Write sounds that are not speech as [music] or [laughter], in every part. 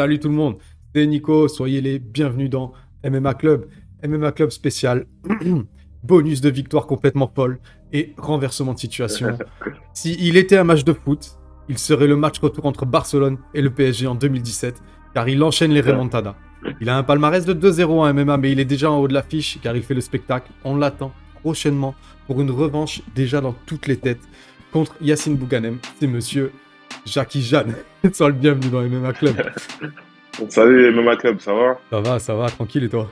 Salut tout le monde, c'est Nico, soyez les bienvenus dans MMA Club. MMA Club spécial, [clears throat] bonus de victoire complètement folle et renversement de situation. [laughs] S'il était un match de foot, il serait le match retour entre Barcelone et le PSG en 2017, car il enchaîne les remontadas. Il a un palmarès de 2-0 en MMA, mais il est déjà en haut de l'affiche, car il fait le spectacle. On l'attend prochainement pour une revanche déjà dans toutes les têtes contre Yacine Bouganem. C'est monsieur Jackie Jeanne. [laughs] Sois le bienvenu dans MMA Club. [laughs] Salut MMA Club, ça va? Ça va, ça va, tranquille et toi?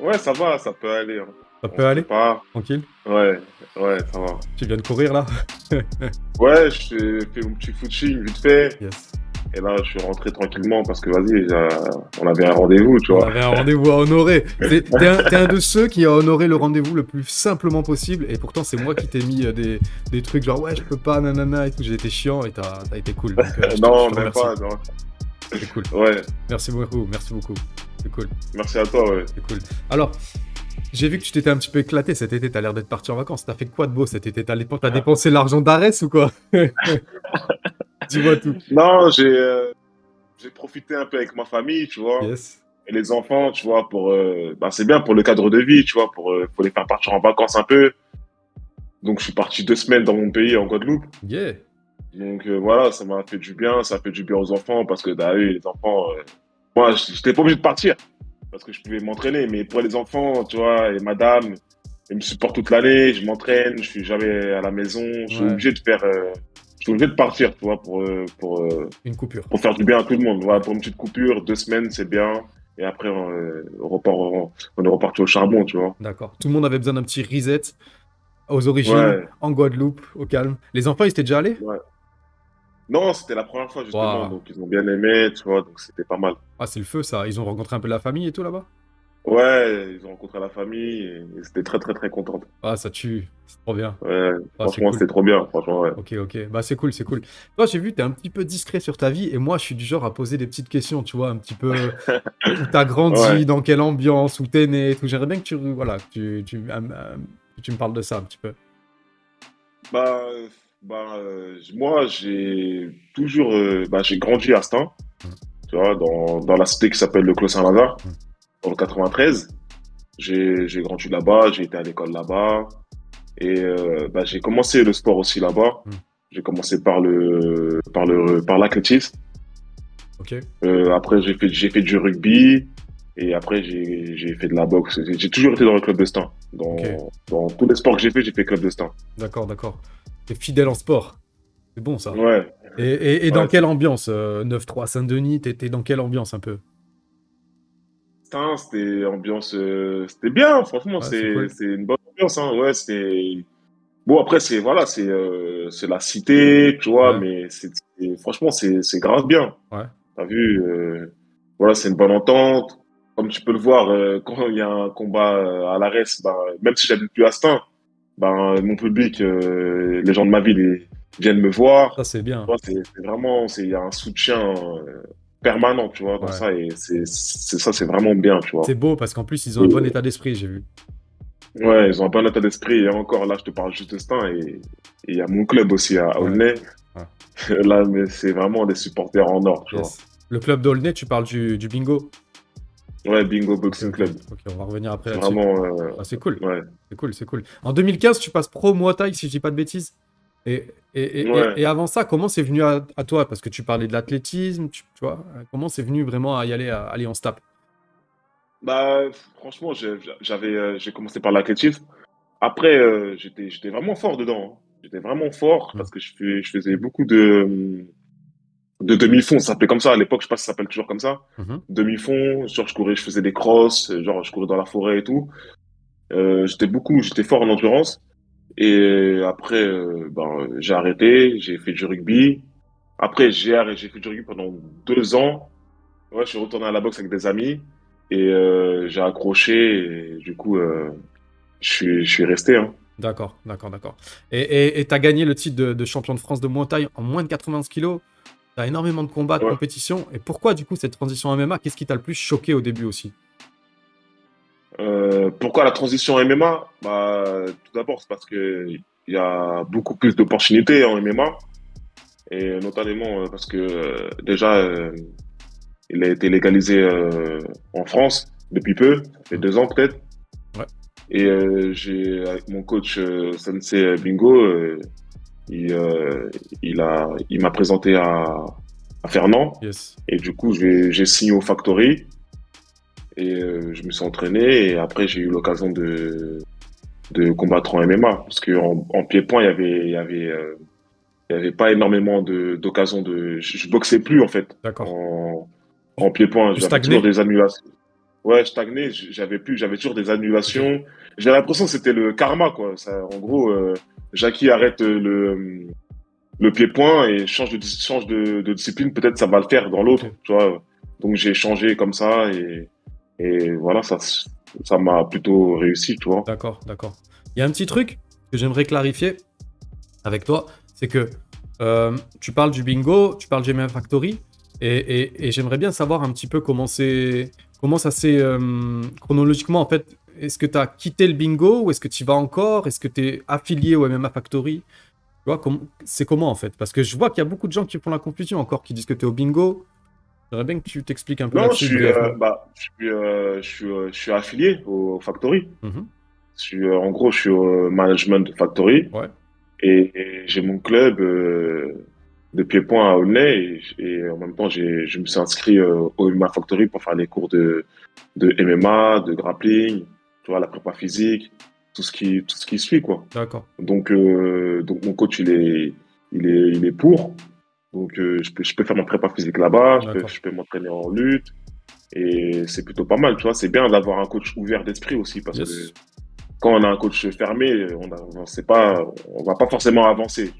Ouais, ça va, ça peut aller. hein. Ça peut aller? Prépare. Tranquille? Ouais, ouais, ça va. Tu viens de courir là? [laughs] Ouais, je fais mon petit footing vite fait. Yes. Et là, je suis rentré tranquillement parce que, vas-y, euh, on avait un rendez-vous, tu On vois. avait un rendez-vous à honorer. [laughs] T'es un, un de ceux qui a honoré le rendez-vous le plus simplement possible. Et pourtant, c'est moi qui t'ai mis euh, des, des trucs genre ouais, je peux pas, nanana et tout. J'ai été chiant et t'as été cool. Donc, euh, [laughs] non, même pas, non. C'est cool. Ouais, Merci beaucoup, merci beaucoup. C'est cool, merci à toi, ouais. c'est cool. Alors, j'ai vu que tu t'étais un petit peu éclaté cet été. T'as l'air d'être parti en vacances. T'as fait quoi de beau cet été? T'as t'as [laughs] dépensé l'argent d'Arès ou quoi? Dis-moi tout. Non, j'ai euh, profité un peu avec ma famille, tu vois. Yes. Et les enfants, tu vois, pour. euh, bah, c'est bien pour le cadre de vie, tu vois, pour, euh, faut les faire partir en vacances un peu. Donc, je suis parti deux semaines dans mon pays, en Guadeloupe. Yeah. Donc euh, voilà, ça m'a fait du bien, ça fait du bien aux enfants parce que bah, oui, les enfants, euh, moi, j'étais pas obligé de partir parce que je pouvais m'entraîner, mais pour les enfants, tu vois, et madame, ils me supportent toute l'année, je m'entraîne, je suis jamais à la maison, je suis Ouais. obligé de faire, euh, je suis obligé de partir, tu vois, pour euh, pour euh, Une coupure. pour faire du bien à tout le monde. Voilà, pour une petite coupure, deux semaines, c'est bien. Et après, on, euh, repart, on, on est reparti au charbon, tu vois. D'accord. Tout le monde avait besoin d'un petit reset aux origines, Ouais. en Guadeloupe, au calme. Les enfants, ils étaient déjà allés? Non, c'était la première fois justement, Wow. donc ils ont bien aimé, tu vois, donc c'était pas mal. Ah, c'est le feu, ça. Ils ont rencontré un peu la famille et tout là-bas? Ouais, ils ont rencontré la famille et ils étaient très très très contents. Ah, ça tue. C'est trop bien. Ouais, Ah, c'est franchement, cool. c'était trop bien, franchement, ouais. Ok, ok. Bah, c'est cool, c'est cool. Toi, j'ai vu, t'es un petit peu discret sur ta vie et moi, je suis du genre à poser des petites questions, tu vois, un petit peu [laughs] où t'as grandi, Ouais. dans quelle ambiance, où t'es né et tout. J'aimerais bien que tu, voilà, que tu, tu, euh, euh, que tu me parles de ça un petit peu. Bah, bah euh, moi, j'ai toujours, euh, bah, j'ai grandi à Stein, Mm. tu vois, dans, dans la cité qui s'appelle le Clos Saint-Lazare, Mm. Dans le 93. J'ai, grandi là-bas, j'ai été à l'école là-bas. Et euh, bah, j'ai commencé le sport aussi là-bas. Mm. J'ai commencé par le, par le, par l'athlétisme. Ok Euh, après, j'ai fait, j'ai fait du rugby. Et après, j'ai, fait de la boxe. J'ai toujours été dans le club de Stein. Dans, tous les sports que j'ai fait, j'ai fait club de Stein. D'accord, d'accord. T'es fidèle en sport. C'est bon, ça. Ouais. Et, et, et dans Ouais. quelle ambiance euh, 9-3 Saint-Denis, t'étais dans quelle ambiance un peu? C'était ambiance, euh, c'était bien, franchement, Ouais, c'est cool. une bonne ambiance, hein. Ouais, c'était. Bon, après, c'est voilà, c'est euh, c'est la cité, tu vois, Ouais. mais c'est franchement, c'est c'est grave bien. Ouais. T'as vu, euh, voilà, c'est une bonne entente. Comme tu peux le voir, euh, [laughs] quand il y a un combat à l'ARES, ben, même si j'habite plus à Stein, ben, mon public, les gens de ma ville, ils viennent me voir. Ça, c'est bien. C'est vraiment, c'est- il y a un soutien permanent, tu vois, dans Ouais. ça, et c'est ça, c'est vraiment bien, tu vois. C'est beau parce qu'en plus, ils ont un bon état d'esprit, j'ai vu. Ouais, ils ont un bon état d'esprit. Et encore, là, je te parle juste de Stein. Et il y a mon club aussi à Aulnay. [laughs] Là, mais c'est vraiment des supporters en or, tu Yes. Le club d'Aulnay, tu parles du, du bingo? Vois. Ouais, Bingo Boxing Club. Ok, on va revenir après vraiment. euh, Ah, c'est cool, ouais. c'est cool, c'est cool. En 2015, tu passes pro Muay Thai, si je dis pas de bêtises? Et, et, et, Ouais. et- et avant ça, comment c'est venu à, à toi? Parce que tu parlais de l'athlétisme, tu, tu vois. Comment c'est venu vraiment à y aller, à aller en stap? Bah, franchement, j'ai- j'avais, euh, j'ai commencé par l'athlétisme. Après, euh, j'étais, j'étais vraiment fort dedans. hein. J'étais vraiment fort Mm. parce que je, fais- je faisais beaucoup de, de demi-fond. Ça s'appelait comme ça à l'époque. Je sais pas si ça s'appelle toujours comme ça. Mhm. demi-fond, genre je courais, je faisais des crosses, genre je courais dans la forêt et tout. Euh, j'étais beaucoup, j'étais fort en endurance. Et après, euh, ben, j'ai arrêté, j'ai fait du rugby. Après, j'ai arrêté, j'ai fait du rugby pendant deux ans. Ouais, je suis retourné à la boxe avec des amis et euh, j'ai accroché. Et du coup, euh, je suis, je suis resté. Hein. D'accord, d'accord, d'accord. Et et t'as gagné le titre de, de champion de France de Muay Thai en moins de 90 kilos. T'as énormément de combats, de Ouais. compétitions. Et pourquoi, du coup, cette transition MMA Qu'est-ce qui t'a le plus choqué au début aussi? Euh, pourquoi la transition MMA bah, Tout d'abord, c'est parce que il y a beaucoup plus d'opportunités en MMA. Et notamment euh, parce que euh, déjà, euh, il a été légalisé euh, en France depuis peu, ça fait deux ans peut-être. Ouais. Et j'ai avec mon coach Sensei Bingo, il, il a, il m'a présenté à, à Fernand. Yes. Et du coup, j'ai j'ai signé au Factory. Et euh, je me suis entraîné. Et après, j'ai eu l'occasion de, de combattre en MMA. Parce qu'en en pied-point, il y avait, il y avait, euh, il y avait pas énormément de- d'occasions de. Je, je boxais plus, en fait. D'accord. En, en pied-point. J'avais toujours des annulations. Ouais, je stagnais. J'avais plus, j'avais toujours des annulations. J'ai l'impression que c'était le karma, quoi. Ça, en gros, euh, Jackie arrête le, le pied-point et change de, change de, de discipline. Peut-être ça va le faire dans l'autre, tu vois. Donc j'ai changé comme ça et, et voilà, ça, ça m'a plutôt réussi, tu vois. D'accord, d'accord. Il y a un petit truc que j'aimerais clarifier avec toi, c'est que euh, tu parles du bingo, tu parles du MMA Factory, et, et- j'aimerais bien savoir un petit peu comment c'est, comment ça s'est euh, chronologiquement en fait. Est-ce que tu as quitté le bingo ou est-ce que tu y vas encore? Est-ce que tu es affilié au MMA Factory? Tu vois, c'est comment en fait? Parce que je vois qu'il y a beaucoup de gens qui font la confusion encore, qui disent que tu es au bingo. J'aimerais bien que tu t'expliques un peu Non, je suis, euh, bah, je suis, euh, je suis, euh, je suis affilié au Factory. Mhm. Je suis, en gros, je suis au management de Factory. Ouais. Et, et j'ai mon club de pied-point à Aulnay. Et, et en même temps, je me suis inscrit euh, au MMA Factory pour faire les cours de, de MMA, de grappling, tu vois, la prépa physique, tout ce qui, tout ce qui suit, quoi. D'accord. Donc, euh, donc mon coach, il est, il est, il est pour. Donc, euh, je, peux, je peux faire ma prépa physique là-bas, je peux, je peux m'entraîner en lutte. Et c'est plutôt pas mal, tu vois. C'est bien d'avoir un coach ouvert d'esprit aussi, parce Yes. que quand on a un coach fermé, on a, on sait pas, on va pas forcément avancer.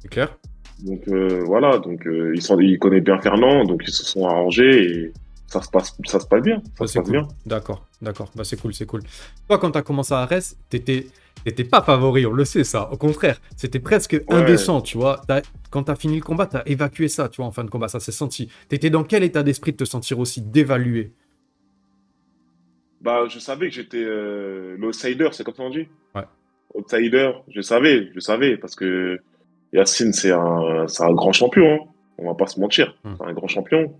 C'est clair Donc euh, voilà, donc euh, ils sont, ils connaissent bien Fernand, donc ils se sont arrangés et ça se passe, ça se passe bien, ça se passe cool. bien. D'accord, d'accord. Bah, c'est cool, c'est cool. Toi, quand tu as commencé à Arès, t'étais, t'étais pas favori, on le sait ça. Au contraire, c'était presque indécent, tu vois. T'as- quand tu as fini le combat, tu as évacué ça, tu vois, en fin de combat, ça s'est senti. T'étais dans quel état d'esprit de te sentir aussi dévalué? Bah je savais que j'étais euh, l'outsider, c'est comme ça on dit. Ouais. Outsider, je savais, je savais parce que Yacine c'est un, grand champion, hein. on va pas se mentir, Hmm. c'est un grand champion.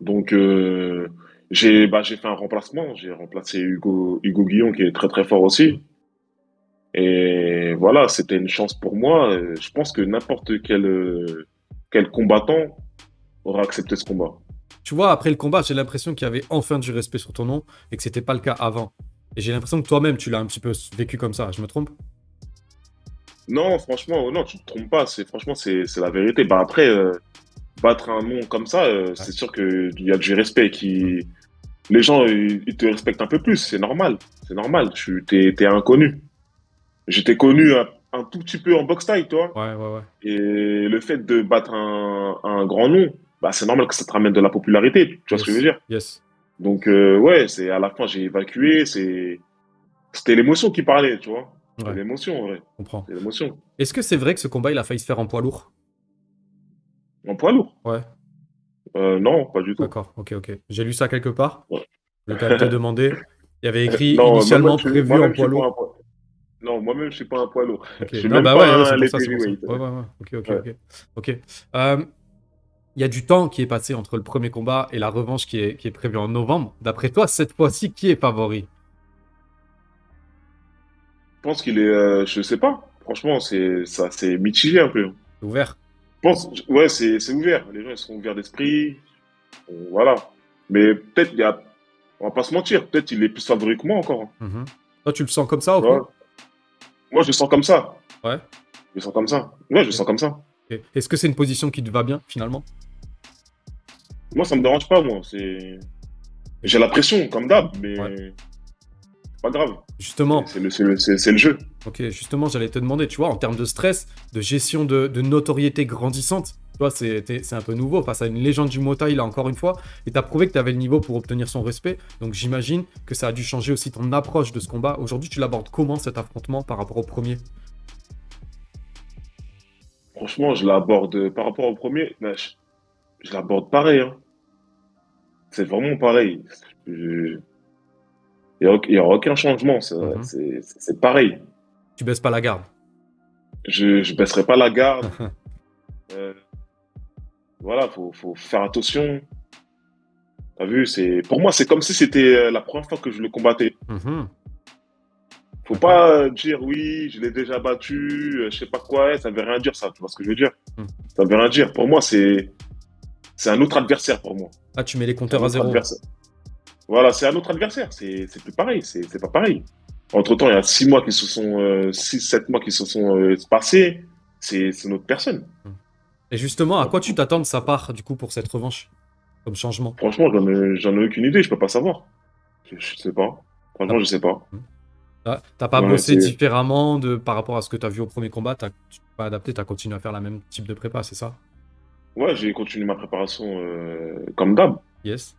Donc euh, j'ai, bah j'ai fait un remplacement, j'ai remplacé Hugo, Hugo Guillon qui est très très fort aussi. Et voilà, c'était une chance pour moi. Je pense que n'importe quel, quel combattant aura accepté ce combat. Tu vois, après le combat, j'ai l'impression qu'il y avait enfin du respect sur ton nom et que c'était pas le cas avant. Et j'ai l'impression que toi-même, tu l'as un petit peu vécu comme ça. Je me trompe? Non, franchement, non, tu te trompes pas. C'est franchement, c'est c'est la vérité. Bah après, euh, battre un nom comme ça, euh, c'est sûr que il y a du respect. Qui les gens, ils, te respectent un peu plus. C'est normal. C'est normal. Tu t'es t'es inconnu. J'étais connu un, un tout petit peu en boxe taille, toi. Ouais, ouais, ouais. Et le fait de battre un, un grand nom, bah c'est normal que ça te ramène de la popularité. Tu vois ce que je veux dire? Yes. Donc euh, ouais, c'est à la fin j'ai évacué. C'est c'était l'émotion qui parlait, tu vois? Ouais. l'émotion, en vrai. Je comprends. C'est l'émotion. Est-ce que c'est vrai que ce combat, il a failli se faire en poids lourd? En poids lourd. Ouais. Euh, non, pas du tout. D'accord, ok, ok. J'ai lu ça quelque part. Ouais. Je vais quand même te demander. Il y avait [laughs] écrit Non, initialement prévu en poids lourd. poids- Non, moi-même, je suis pas un poids lourd. Ok. [laughs] Je suis Non, même bah pas ouais, un ouais, ça. Ouais. Ok, ok, Ouais. ok. Ok. Euh, Il y a du temps qui est passé entre le premier combat et la revanche qui est, qui est prévue en novembre. D'après toi, cette fois-ci, qui est favori? Je pense qu'il est, euh, je sais pas. Franchement, c'est, ça, c'est mitigé un peu. Ouvert pense, ouais, c'est, c'est ouvert. Les gens, ils sont ouverts d'esprit. Euh, Voilà. Mais peut-être, il y a, on va pas se mentir. Peut-être il est plus favori que moi encore. Mhm. Toi, tu le sens comme ça fond Moi, je le sens comme ça. Ouais. Je le sens comme ça. Ouais, je le sens comme ça. Est-ce que c'est une position qui te va bien, finalement? Moi, ça me dérange pas, moi. C'est, j'ai la pression, comme d'hab, mais Ouais. c'est pas grave. Justement, C'est le, c'est le, c'est- c'est le jeu. Ok, justement, j'allais te demander, tu vois, en termes de stress, de gestion de, de notoriété grandissante, tu vois, c'est un peu nouveau face à une légende du Muay Thai, là, encore une fois, et t'as prouvé que tu avais le niveau pour obtenir son respect, donc j'imagine que ça a dû changer aussi ton approche de ce combat. Aujourd'hui, tu l'abordes comment, cet affrontement, par rapport au premier? Franchement, je l'aborde par rapport au premier, mais je, je l'aborde pareil. Hein. C'est vraiment pareil. Je- Il n'y a, aucun changement. Mhm. c'est- C'est pareil. Tu baisses pas la garde. Je ne baisserai pas la garde. [laughs] Euh, Voilà, faut, faut faire attention. T'as vu, c'est pour moi, c'est comme si c'était euh, la première fois que je le combattais. Mhm. Faut pas dire oui, je l'ai déjà battu, euh, je sais pas quoi, ça veut rien dire ça, tu vois ce que je veux dire? Hmm. Ça veut rien dire. Pour moi, c'est c'est un autre adversaire pour moi. Ah, tu mets les compteurs à zéro. adversaire. Voilà, c'est un autre adversaire. C'est plus pareil. C'est pas pareil. Entre temps, il y a six mois qui se sont, euh, six, sept mois qui se sont euh, passés. C'est autre personne. Et justement, à quoi tu t'attends de sa part, du coup, pour cette revanche Comme changement? Franchement, j'en ai, ai aucune idée. Je peux pas savoir. Je, je sais pas. Franchement, Ah. je sais pas. T'as t'as pas Ouais, bossé différemment de, par rapport à ce que tu as vu au premier combat? T'as- pas adapté, tu as continué à faire la même type de prépa, c'est ça? Ouais, j'ai continué ma préparation euh, comme d'hab. Yes.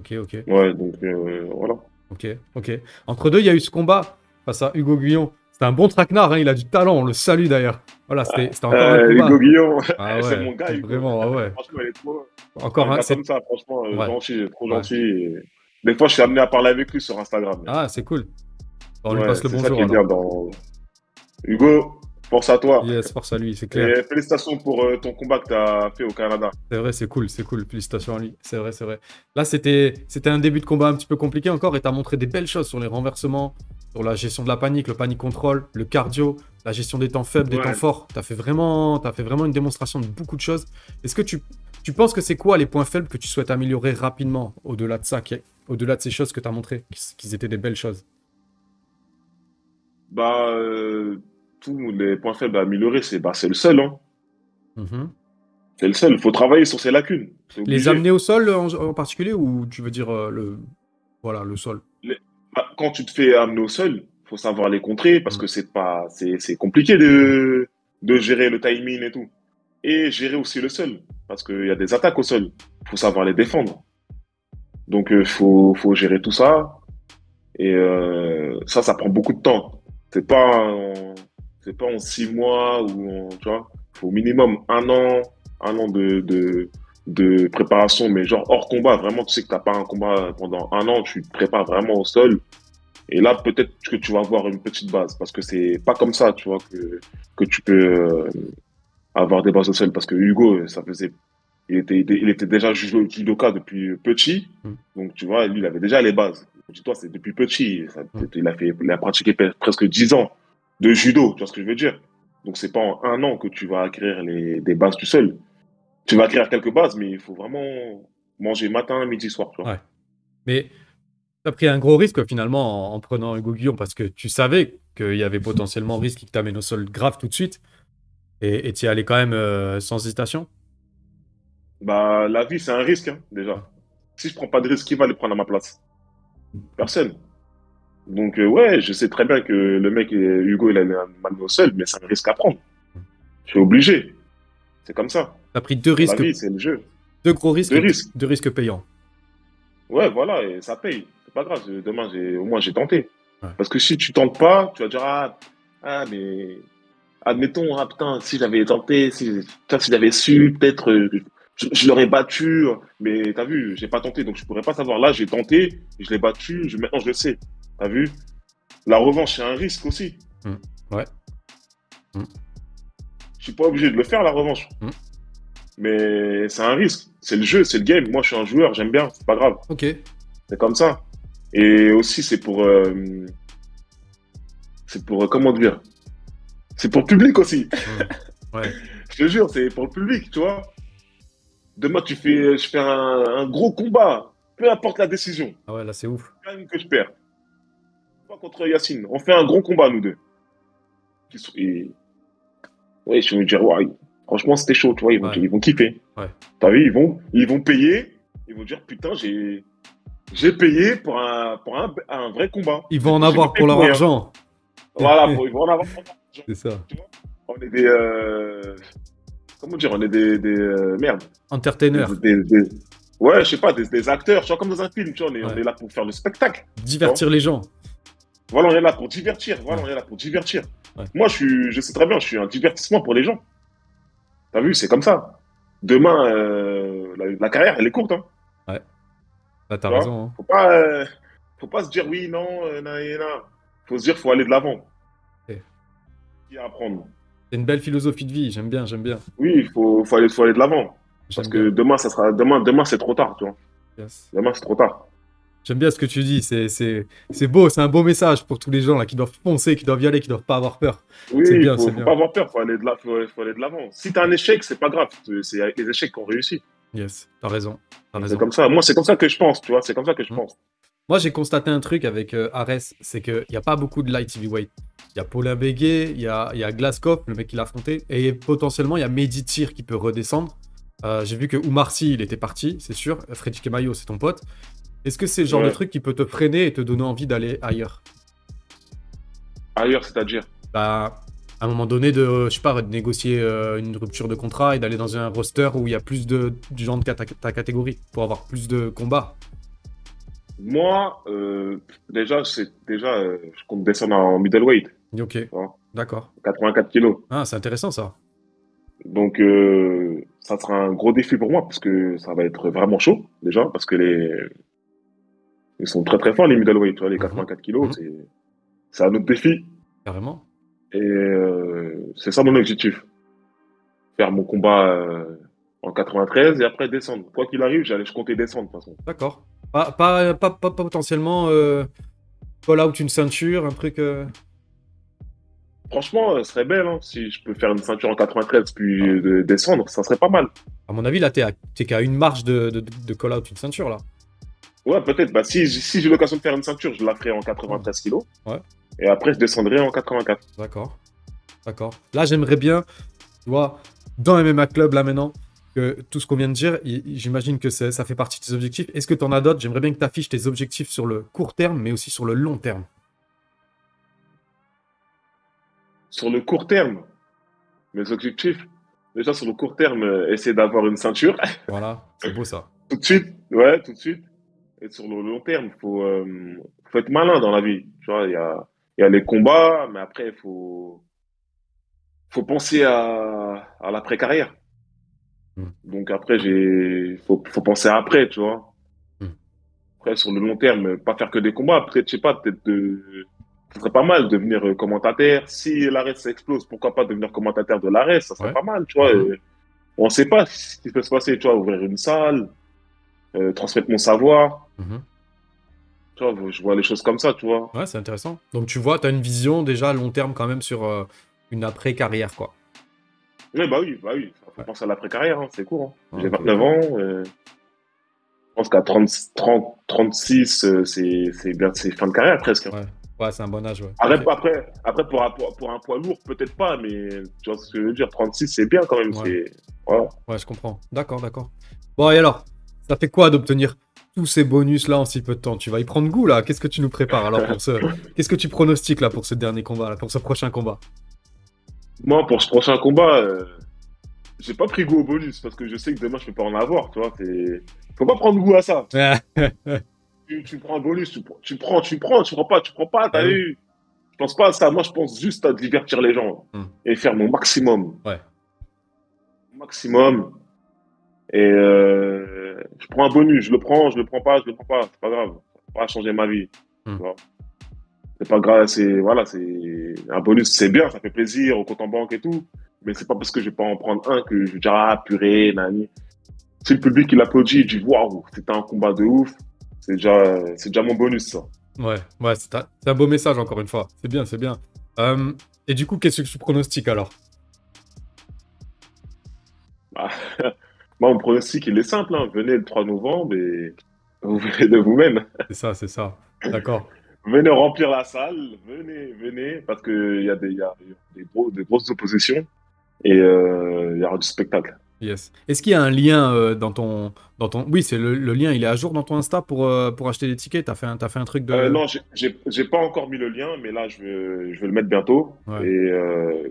Ok, ok, Ouais, donc euh, voilà. Ok, ok. Entre deux, il y a eu ce combat face à Hugo Guillon. C'était un bon traquenard, hein, il a du talent, on le salue d'ailleurs. Voilà, c'était encore Euh, un combat. Hugo Guillon, Ah [laughs] c'est mon gars. Hugo. vraiment, ah ouais. Franchement, il est trop. Encore un c'est- comme ça, franchement, euh, Ouais. gentil, trop Ouais. gentil. et Des fois, je suis amené à parler avec lui sur Instagram. Ah, c'est cool. On lui passe le c'est ça bonjour. qui est alors. bien dans... Hugo, force à toi. Yes, force à lui, c'est clair. Et félicitations pour euh, ton combat que tu as fait au Canada. C'est vrai, c'est cool, c'est cool. Félicitations à lui. C'est vrai, c'est vrai. Là, c'était un début de combat un petit peu compliqué encore et tu as montré des belles choses sur les renversements, sur la gestion de la panique, le panic control, le cardio, la gestion des temps faibles, des temps forts. Tu as fait vraiment t'as fait vraiment une démonstration de beaucoup de choses. Est-ce que tu tu penses que c'est quoi les points faibles que tu souhaites améliorer rapidement au-delà de ça, au-delà de ces choses que tu as montrées, qui- qu'ils étaient des belles choses? Bah, euh, tous les points faibles à améliorer, c'est bah, le seul. Hein. Mhm. C'est le seul. Il faut travailler sur ses lacunes. Les amener au sol en, en particulier ou tu veux dire euh, le voilà le sol? Bah, quand tu te fais amener au sol, faut savoir les contrer parce Mm. que c'est pas, c'est, compliqué de, de gérer le timing et tout. Et gérer aussi le sol parce qu'il y a des attaques au sol. Faut savoir les défendre. Donc, euh, faut, faut gérer tout ça. Et euh, ça, ça prend beaucoup de temps. C'est pas, c'est pas en six mois ou en, tu vois. Faut au minimum un an, un an de, de, de préparation, mais genre hors combat. Vraiment, tu sais que t'as pas un combat pendant un an, tu te prépares vraiment au sol. Et là, peut-être que tu vas avoir une petite base, parce que c'est pas comme ça, tu vois, que, que tu peux euh, avoir des bases au sol. Parce que Hugo, ça faisait, il était, il était déjà judo- judoka depuis petit, Mm. donc tu vois, lui, il avait déjà les bases. Dis-toi, c'est depuis petit, ça- Mm. il a fait, il a pratiqué presque 10 ans de judo, tu vois ce que je veux dire? Donc c'est pas en un an que tu vas acquérir les, des bases du sol. Tu vas acquérir quelques bases, mais il faut vraiment manger matin, midi, soir, tu vois. Ouais. Mais tu as pris un gros risque finalement en, en prenant Hugo Guillon parce que tu savais qu'il y avait potentiellement risque qu'il t'amène au sol grave tout de suite. Et tu y allais quand même euh, sans hésitation? Bah, la vie, c'est un risque, hein, déjà. Si je prends pas de risque, qui va le prendre à ma place? Personne. Donc, euh, ouais, je sais très bien que le mec, Hugo, il a mal au sol, mais c'est un risque à prendre. Je suis obligé. C'est comme ça. Tu as pris deux risques, c'est le jeu. deux gros risques, Deux risques. deux risques payants. Ouais, voilà, et ça paye. C'est pas grave. Demain, au moins, j'ai tenté. Ouais. Parce que si tu tentes pas, tu vas dire, ah, ah, mais, admettons, ah, putain, si j'avais tenté, si, si j'avais su, peut-être, euh, je, je l'aurais battu. Mais t'as vu, j'ai pas tenté, donc je pourrais pas savoir. Là, j'ai tenté, je l'ai battu, je, maintenant, je le sais. T'as vu? La revanche, c'est un risque aussi. Mm. Ouais. Mm. Je suis pas obligé de le faire, la revanche. Mm. Mais c'est un risque. C'est le jeu, c'est le game. Moi, je suis un joueur, j'aime bien, c'est pas grave. Ok. C'est comme ça. Et aussi, c'est pour. euh, c'est pour. euh, comment dire? C'est pour le public aussi. Ouais. [laughs] Je te jure, c'est pour le public, tu vois. Demain, tu fais, je fais un, un gros combat. Peu importe la décision. Ah ouais, là c'est ouf. Que je perds. Pas contre Yacine. On fait un gros combat, nous deux. Et... Ouais, je vais me dire, ouais, franchement, c'était chaud, tu vois. Ils vont, Ouais. ils vont kiffer. Ouais. T'as vu, ils vont, ils vont payer. Ils vont dire, putain, j'ai. J'ai payé pour un, pour un, un vrai combat. Ils vont en avoir pour leur argent. Voilà, pour- ils vont en avoir pour leur argent. [laughs] C'est ça. On est des. euh, Comment dire On est des. des euh, merde. Entertainer. Des, des- ouais, je sais pas, des, acteurs. Tu vois, comme dans un film, tu vois, on est, on Ouais. est là pour faire le spectacle. Divertir les gens. Voilà, on est là pour divertir. Voilà, on est là pour divertir. Ouais. Moi, je, suis, je sais très bien, je suis un divertissement pour les gens. T'as vu, c'est comme ça. Demain, euh, la, la carrière, elle est courte. Hein. Là, t'as Tu vois raison. hein. Faut pas, euh, faut pas se dire oui, non, euh. Faut se dire, faut aller de l'avant. Ok. Il y a à apprendre. C'est une belle philosophie de vie. J'aime bien, j'aime bien. Oui, il faut, faut, aller, faut aller de l'avant. Parce que demain, ça sera, demain, demain c'est trop tard, tu vois. Demain, c'est trop tard. J'aime bien ce que tu dis, c'est beau, c'est un beau message pour tous les gens là qui doivent foncer, qui doivent y aller, qui doivent pas avoir peur. Oui, il ne faut, pas avoir peur, faut aller de faut, aller de l'avant. Si tu as un échec, c'est pas grave, c'est avec les échecs qu'on réussit. Yes, t'as raison. raison. C'est comme ça. Moi, c'est comme ça que je pense, tu vois. C'est comme ça que je mm. pense. Moi, j'ai constaté un truc avec euh, Ares, c'est qu'il n'y a pas beaucoup de light heavyweight. Il y a Paulin Béguet, il y a, y a Glaskov, le mec qui l'a affronté, et potentiellement, il y a Meditir qui peut redescendre. Euh, j'ai vu que Oumarcy, il était parti, c'est sûr. Freddy Kemayo, c'est ton pote. Est-ce que c'est le genre de truc qui peut te freiner et te donner envie d'aller ailleurs Ailleurs, c'est-à-dire Bah, à un moment donné, de, je sais pas, de négocier euh, une rupture de contrat et d'aller dans un roster où il y a plus de gens de ta, catégorie pour avoir plus de combats. Moi, euh, déjà, déjà, euh, je compte descendre en middleweight. Ok. D'accord. 84 kilos. Ah, c'est intéressant ça. Donc, ça sera un gros défi pour moi parce que ça va être vraiment chaud déjà parce que les ils sont très très forts, les middleweight, tu vois, les 84 mhm. kilos, c'est un autre défi. Carrément. Et euh, c'est ça mon objectif. Faire mon combat euh, en 93 et après descendre. Quoi qu'il arrive, j'allais, je comptais descendre de toute façon. D'accord. Pas, pas, pas, potentiellement euh, out une ceinture, un truc. Euh Franchement, ce serait belle. Hein, si je peux faire une ceinture en 93 puis ah. descendre, ça serait pas mal. À mon avis, là, t'es qu'à une marche de, de, de call out une ceinture là. Ouais, peut-être. Bah, si, si j'ai l'occasion de faire une ceinture, je la ferai en 93 kg. Ouais. Et après, je descendrai en 84. D'accord. D'accord. Là, j'aimerais bien, tu vois, dans MMA Club, là maintenant, que tout ce qu'on vient de dire, j'imagine que ça fait partie de tes objectifs. Est-ce que tu en as d'autres? J'aimerais bien que tu affiches tes objectifs sur le court terme, mais aussi sur le long terme. Sur le court terme, mes objectifs, déjà sur le court terme, euh, essayer d'avoir une ceinture. Voilà, c'est beau ça. tout de suite, ouais, tout de suite. Et sur le long terme, il faut, euh, faut être malin dans la vie. Tu vois, il y a, y a les combats, mais après, il faut, faut penser à, à l'après-carrière. Hmm. Donc après, il faut, faut penser à après, tu vois. Hmm. Après, sur le long terme, pas faire que des combats. Peut-être, je sais pas, peut-être de, ce serait pas mal de devenir euh, commentateur. Si l'arrêt s'explose, pourquoi pas devenir commentateur de l'arrêt? Ça serait pas mal, tu vois. Hmm. On ne sait pas ce qui peut se passer, tu vois, ouvrir une salle, euh, transmettre mon savoir. Mhm. Tu vois, je vois les choses comme ça, tu vois. Ouais, c'est intéressant. Donc tu vois, tu as une vision déjà à long terme quand même sur euh, une après-carrière, quoi. Oui, bah oui, bah oui. Faut penser à l'après-carrière, hein, c'est court. Hein. J'ai 29 ans. Euh, je pense qu'à 30, 30, 36, c'est bien, c'est fin de carrière presque. Hein. Ouais. Ouais, c'est un bon âge. Ouais. Après, après, après pour, un, pour, un poids lourd, peut-être pas, mais tu vois ce que je veux dire, 36, c'est bien quand même. Ouais. ouais, je comprends. D'accord, d'accord. Bon, et alors, ça fait quoi d'obtenir tous ces bonus là en si peu de temps Tu vas y prendre goût là Qu'est-ce que tu nous prépares alors pour ce [laughs] Qu'est-ce que tu pronostiques là pour ce dernier combat là, pour ce prochain combat? Moi pour ce prochain combat, euh, j'ai pas pris goût au bonus parce que je sais que demain je peux pas en avoir, tu vois. Faut pas prendre goût à ça. [laughs] tu, prends un bonus, tu, tu, prends, tu prends, tu prends pas, tu prends pas, t'as vu Je pense pas à ça. Moi je pense juste à divertir les gens hmm. et faire mon maximum. Ouais. Maximum. Et euh, prends un bonus, je le prends, je le prends pas, je le prends pas, c'est pas grave. Ça va pas changer ma vie. Hmm. C'est pas grave, c'est voilà, c'est un bonus, c'est bien, ça fait plaisir au compte en banque et tout. Mais c'est pas parce que je vais pas en prendre un que je vais dire ah purée, nani. Si le public il applaudit, il dit waouh, c'était un combat de ouf, c'est déjà, c'est déjà mon bonus ça. Ouais, ouais, c'est un, beau message encore une fois. C'est bien, c'est bien. Euh, et du coup, qu'est-ce que tu pronostiques alors? Bah, [laughs] Moi, mon pronostic, il est simple. Hein. Venez le 3 novembre et vous verrez de vous-même. C'est ça, c'est ça. D'accord. venez remplir la salle, venez, venez, parce qu'il y a, des, y a des, gros, des grosses oppositions et euh, il y aura du spectacle. Yes. Est-ce qu'il y a un lien euh, dans, ton, dans ton... Oui, c'est le, lien, il est à jour dans ton Insta pour, euh, pour acheter des tickets? Tu as, fait un, as fait un truc de... Euh, non, j'ai pas encore mis le lien, mais là, je vais, je vais le mettre bientôt. Et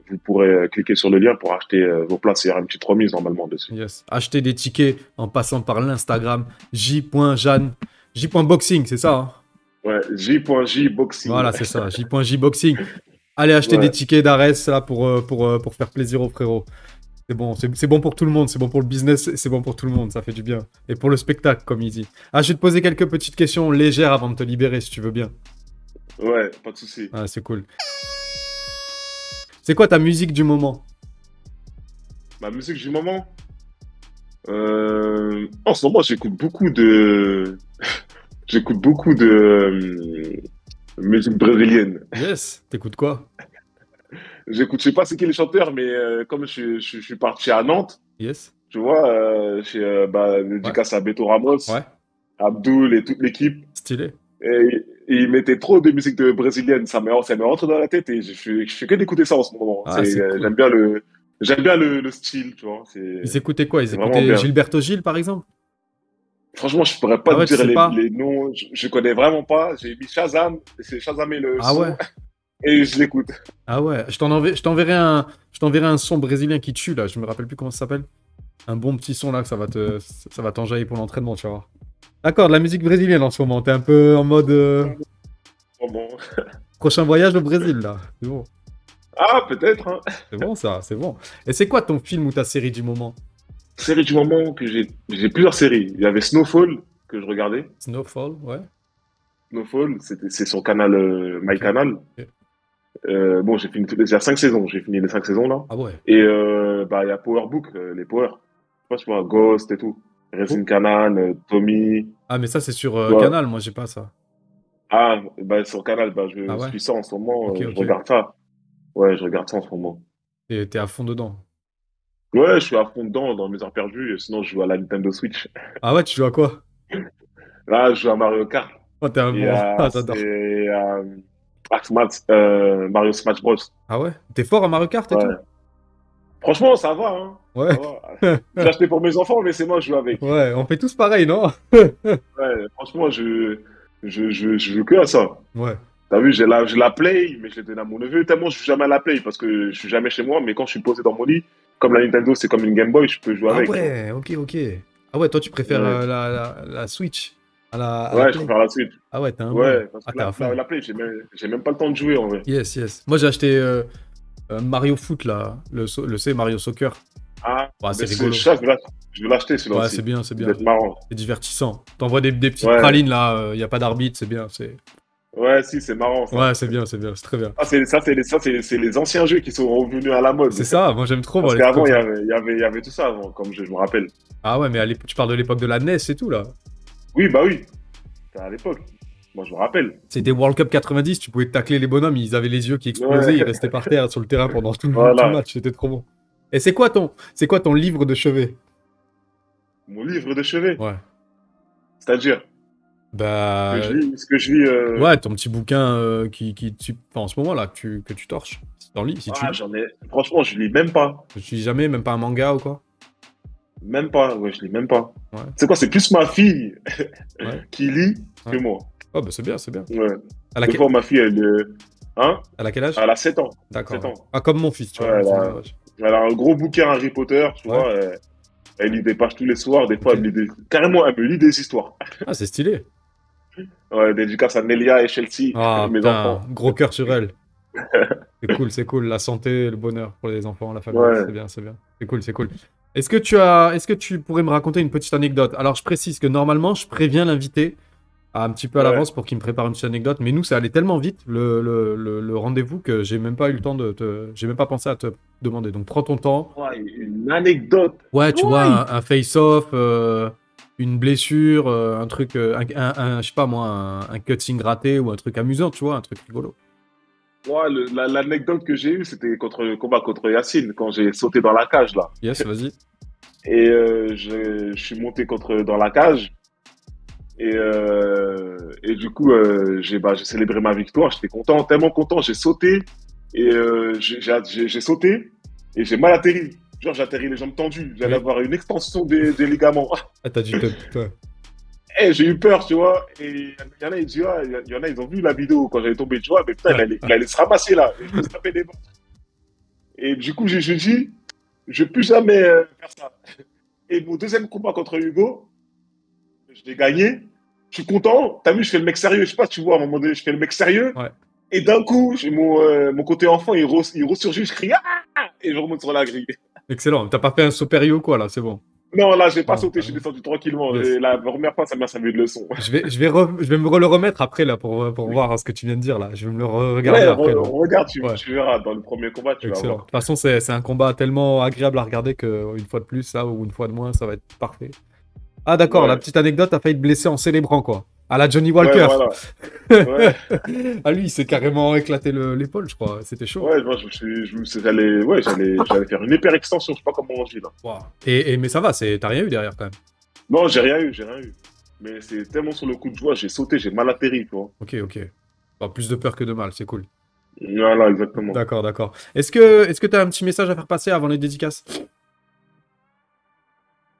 vous pourrez cliquer sur le lien pour acheter vos places. Il y aura une petite remise normalement dessus. Yes. Acheter des tickets en passant par l'Instagram j.jeanne, j.boxing, c'est ça hein? Ouais, j.jboxing. Voilà, c'est ça, j.jboxing. Allez acheter des tickets d'Ares là pour, pour, pour faire plaisir aux frérots. C'est bon, c'est bon pour tout le monde, c'est bon pour le business, c'est bon pour tout le monde, ça fait du bien. Et pour le spectacle, comme il dit. Ah, je vais te poser quelques petites questions légères avant de te libérer, si tu veux bien. Ouais, pas de souci. Ah, c'est cool. C'est quoi ta musique du moment? Ma musique du moment? Euh, en ce moment, j'écoute beaucoup de. [laughs] j'écoute beaucoup de euh, musique brésilienne. Yes, t'écoutes quoi? J'écoute, je sais pas c'est qui les chanteurs, mais euh, comme je, je- je suis parti à Nantes, Yes. tu vois, euh, chez euh, bah, dédicace à Beto Ramos, Ouais, Abdul et toute l'équipe. stylé. Et, et ils mettaient trop de musique de brésilienne, ça me, ça me rentre dans la tête et je, suis- je fais que d'écouter ça en ce moment. Ah, euh, cool. J'aime bien le, j'aime bien le, le style, tu vois. Ils écoutaient quoi? Ils écoutaient. Gilberto Gil, par exemple? Franchement, je pourrais pas Ah ouais, te dire les, noms. Je, je connais vraiment pas. J'ai mis Shazam, c'est Shazam et le Ah son, ouais? [laughs] et je l'écoute. Ah ouais, je t'en enverrai, je t'enverrai un, je t'enverrai un son brésilien qui tue là. Je me rappelle plus comment ça s'appelle. Un bon petit son là que ça va te, ça va t'enjailler pour l'entraînement, tu vas voir. D'accord, de la musique brésilienne en ce moment. T'es un peu en mode euh, Bon, bon. [laughs] prochain voyage au Brésil là. C'est bon, Ah, peut-être. Hein. c'est bon ça, c'est bon. Et c'est quoi ton film ou ta série du moment? Série du moment que j'ai, j'ai plusieurs séries. Il y avait Snowfall que je regardais. Snowfall, ouais. Snowfall, c'était, c'est sur canal, euh, MyCanal. Ok. Euh, bon, j'ai fini toutes les, il y a cinq saisons. J'ai fini les cinq saisons là. Ah ouais. Et euh, bah, il y a Power Book, euh, les Power. Je sais pas Ghost et tout. Resin Canan, euh, Tommy. Ah mais ça c'est sur Ouais. Canal, moi j'ai pas ça. Ah, bah, sur Canal, bah, je Ah ouais suis ça en ce moment. Je regarde ça. Ouais, je regarde ça en ce moment. T'es t'es à fond dedans. Ouais, je suis à fond dedans dans mes heures perdues. Et sinon, je joue à la Nintendo Switch. [laughs] Ah ouais, tu joues à quoi? Là, je joue à Mario Kart. Oh t'es un Et bon. à, Ah, j'adore. Euh, Mario Smash Bros. Ah ouais? T'es fort à Mario Kart et Ouais. Franchement, ça va. Hein. tout Ouais. J'ai acheté pour mes enfants, mais c'est moi, je joue avec. Ouais, on fait tous pareil, non? [laughs] Ouais, franchement, je, je, je, je joue que à ça. Ouais. T'as vu, j'ai la, j'ai la Play, mais je l'ai donné à mon neveu. Tellement je joue jamais à la Play parce que je suis jamais chez moi, mais quand je suis posé dans mon lit, comme la Nintendo, c'est comme une Game Boy, je peux jouer Ah avec. ouais, ok, ok. Ah ouais, toi tu préfères Ouais. euh, la, la, la Switch? À la, à la Ouais, je préfère la suite. Ah ouais, t'es un Ouais, bon. parce Ah, que la, la, la Play, j'ai même, pas le temps de jouer en vrai. Yes, yes. Moi j'ai acheté euh, euh, Mario Foot là, le, so- le C Mario Soccer. Ah, Ouais, c'est rigolo. ça, je vais l'acheter celui-là Ouais, c'est bien, c'est bien. être marrant. C'est divertissant. T'envoies des, des petites Ouais. pralines là, il n'y a pas d'arbitre, c'est bien. c'est Ouais, si, c'est marrant. Ça. Ouais, c'est bien, c'est bien, c'est très bien. Ah, c'est, ça, c'est les, ça, c'est, c'est les anciens jeux qui sont revenus à la mode. C'est ça, moi j'aime trop. Parce qu'avant, il y avait, y, avait, y avait tout ça avant, comme jeu, je me rappelle. Ah ouais, mais à tu parles de l'époque de la NES et tout là. Oui, bah oui. C'était à l'époque. Moi, je me rappelle. C'était World Cup 90, tu pouvais tacler les bonhommes, ils avaient les yeux qui explosaient, Ouais. ils restaient par terre sur le terrain pendant tout le, Voilà. tout le match, c'était trop bon. Et c'est quoi ton, c'est quoi ton livre de chevet? Mon livre de chevet? Ouais. C'est-à-dire, Bah. que je lis, ce que je lis. euh, Ouais, ton petit bouquin euh, qui, qui tu, enfin, en ce moment là que tu, que tu torches. Si ah, j'en ai. Franchement, je lis même pas. Tu lis jamais, même pas un manga ou quoi? Même pas. Ouais, je lis même pas. Ouais. C'est quoi C'est plus ma fille [laughs] Ouais. qui lit que moi. Oh bah c'est bien, c'est bien. Ouais. Fois, ma fille, elle, euh, hein elle a quel âge elle a 7 ans. D'accord. ans. Ah, comme mon fils, tu vois. Elle a un gros bouquin Harry Potter, tu vois. Elle, elle lit des pages tous les soirs. Des fois, Ok. elle lit des... carrément, elle me lit des histoires. [laughs] Ah, c'est stylé. Ouais, dédicace à Nelia et Chelsea, Ah, mes enfants. gros cœur sur elle. [laughs] c'est cool, c'est cool. La santé, le bonheur pour les enfants, la famille, Ouais. c'est bien, c'est bien. C'est cool, c'est cool. Est-ce que tu as, est-ce que tu pourrais me raconter une petite anecdote? Alors, je précise que normalement, je préviens l'invité un petit peu à Ouais. l'avance pour qu'il me prépare une petite anecdote. Mais nous, ça allait tellement vite le, le, le- le rendez-vous que j'ai même pas eu le temps de te, j'ai même pas pensé à te demander. Donc, prends ton temps. Ouais, une anecdote. Ouais, tu Ouais. vois, un, un face-off, euh, une blessure, euh, un truc, euh, un, un- un- je sais pas moi, un, un cutting raté ou un truc amusant, tu vois, un truc rigolo. Ouais, l'anecdote que j'ai eue, c'était contre le combat contre Yacine, quand j'ai sauté dans la cage, là. Yes, vas-y. Et euh, je, je suis monté contre, dans la cage. Et, euh, et du coup, euh, j'ai bah, j'ai célébré ma victoire. J'étais content, tellement content. J'ai sauté. Et euh, j'ai sauté. Et j'ai mal atterri. Genre, j'ai atterri les jambes tendues. J'allais Oui. avoir une extension des, des ligaments. Ah, t'as dû te. Eh, j'ai eu peur, tu vois. Et il y en a, ils disent, ah, il y en a, ils ont vu la vidéo quand j'allais tomber. Tu vois, mais putain, il allait, il allait se ramasser là. Et je me les mains. Et du coup, j'ai j'ai dit, je ne vais plus jamais euh, faire ça. Et mon deuxième combat contre Hugo, je l'ai gagné. Je suis content. T'as vu, je fais le mec sérieux. Je sais pas, tu vois, à un moment donné, je fais le mec sérieux. Ouais. Et d'un coup, mon, euh, mon côté enfant, il, re- il ressurgit. Je crie, ah Et je remonte sur la grille. Excellent. T'as pas fait un soperio quoi là, c'est bon. Non, là, j'ai pas sauté, je suis descendu tranquillement. yes. La première fois, ça m'a servi de leçon. Je vais, je vais, re- je vais me le remettre après là pour, pour voir ce que tu viens de dire là. Je vais me le re- regarder Ouais, après. re- là. regarde, tu, Ouais. tu verras, dans le premier combat, tu vas Excellent. De voir. toute façon, c'est un combat tellement agréable à regarder que une fois de plus, ça, ou une fois de moins, ça va être parfait. Ah, d'accord, Ouais. la petite anecdote, t'as failli te blesser en célébrant, quoi. À la Johnny Ouais, Walker. voilà. [laughs] Ouais, ah, lui, il s'est carrément éclaté le- l'épaule, je crois. C'était chaud. ouais, moi, je je j'allais, ouais, faire une hyper extension, je sais pas comment on dit, là. Waouh. Et, et- mais ça va, t'as rien eu derrière quand même. Non, j'ai rien eu, j'ai rien eu. Mais c'est tellement sur le coup de joie, j'ai sauté, j'ai mal atterri, tu vois. Ok, ok. Bon, plus de peur que de mal, c'est cool. Voilà, exactement. D'accord, d'accord. Est-ce que est-ce que t'as un petit message à faire passer avant les dédicaces?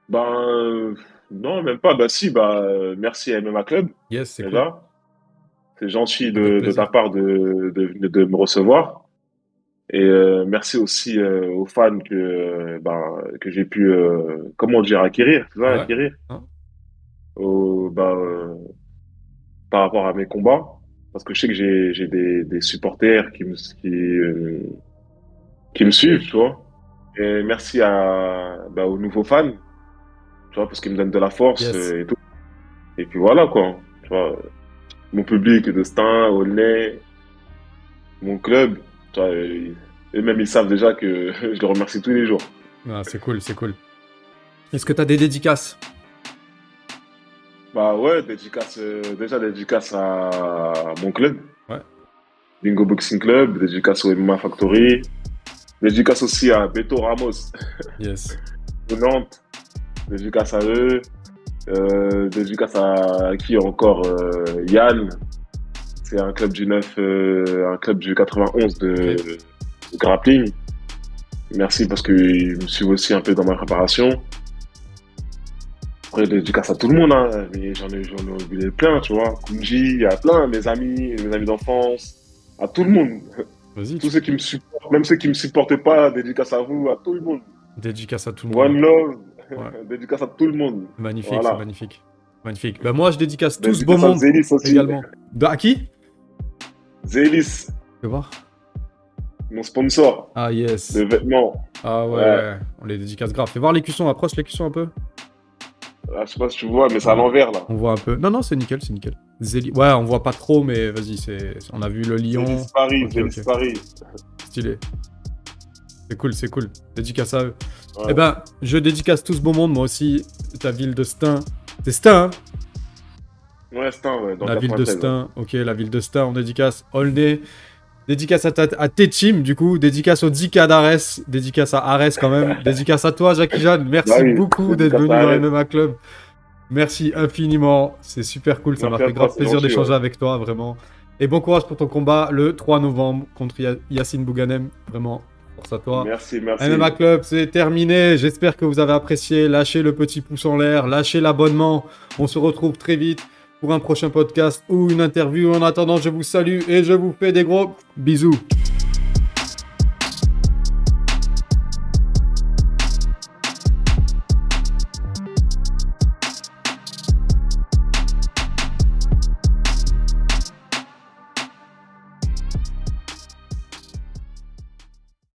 Ben, euh, non, même pas. Bah, si, bah, euh, merci à MMA Club, Yes, c'est cool. C'est gentil de, de ta part de, de, de me recevoir. Et euh, merci aussi euh, aux fans que, euh, ben, que j'ai pu, comment dire, acquérir, ça, Ouais. acquérir. Hein. Au- euh, par rapport à mes combats. Parce que je sais que j'ai, j'ai des, des supporters qui me, qui, qui me suivent, tu vois. Et merci à, aux nouveaux fans, tu vois, parce qu'ils me donnent de la force Yes. euh, et tout. Et puis voilà, quoi. Tu vois, mon public de Stein, Aulnay, mon club, tu vois, et même ils savent déjà que [laughs] je les remercie tous les jours. Ah, c'est cool, c'est cool. Est-ce que t'as des dédicaces? Bah ouais, dédicace, euh, déjà dédicace à mon club. Ouais. Bingo Boxing Club, dédicace au MMA Factory. Dédicace aussi à Beto Ramos Yes. [laughs] de Nantes. Dédicace à eux. Euh, dédicace à qui encore euh, Yann. C'est un club du 9, euh, un club du 91 de, de grappling. Merci parce qu'ils me suivent aussi un peu dans ma préparation. Après, dédicace à tout le monde, hein. Mais j'en ai, j'en ai oublié plein, tu vois. Kunji, il y a plein, mes amis, mes amis d'enfance, à tout le monde. Vas-y. Tous ceux qui me supportent, même ceux qui me supportent pas, dédicace à vous, à tout le monde. Dédicace à tout le monde. One love, Ouais. [laughs] dédicace à tout le monde. Magnifique, Voilà. c'est magnifique. Magnifique. Bah moi, je dédicace tout ce beau monde Zélis aussi. également. De, à qui? Zélis, Je vais voir. mon sponsor Ah yes. de vêtements. Ah ouais, Ouais. on les dédicace grave. Fais voir les cuissons, approche les cuissons un peu. Ah, je sais pas si tu vois, mais c'est à l'envers, là. On voit un peu. Non, non, c'est nickel, c'est nickel. Zéli... Ouais, on voit pas trop, mais vas-y, c'est... on a vu le lion. Zélis Paris, Ok, Zélis. Paris. Stylé. C'est cool, c'est cool. Dédicace à eux. Ouais. Eh ben, je dédicace tout ce beau monde, moi aussi, ta ville de Stein. C'est Stein, hein? Ouais, un, ouais, dans La ville de 93, ouais. Stein. Ok, la ville de Stein, on dédicace Olney. Dédicace à, ta, à tes teams, du coup. Dédicace au Dika d'Ares. Dédicace à Ares, quand même. [laughs] dédicace à toi, Jackie Jeanne. Merci Bah oui, beaucoup d'être venu dans MMA Club. Merci infiniment. C'est super cool. Ça m'a fait grave plaisir d'échanger ouais. avec toi, vraiment. Et bon courage pour ton combat le 3 novembre contre Ya- Yacine Bouganem. Vraiment, force à toi. Merci, merci. MMA Club, c'est terminé. J'espère que vous avez apprécié. Lâchez le petit pouce en l'air, lâchez l'abonnement. On se retrouve très vite pour un prochain podcast ou une interview. En attendant, je vous salue et je vous fais des gros bisous.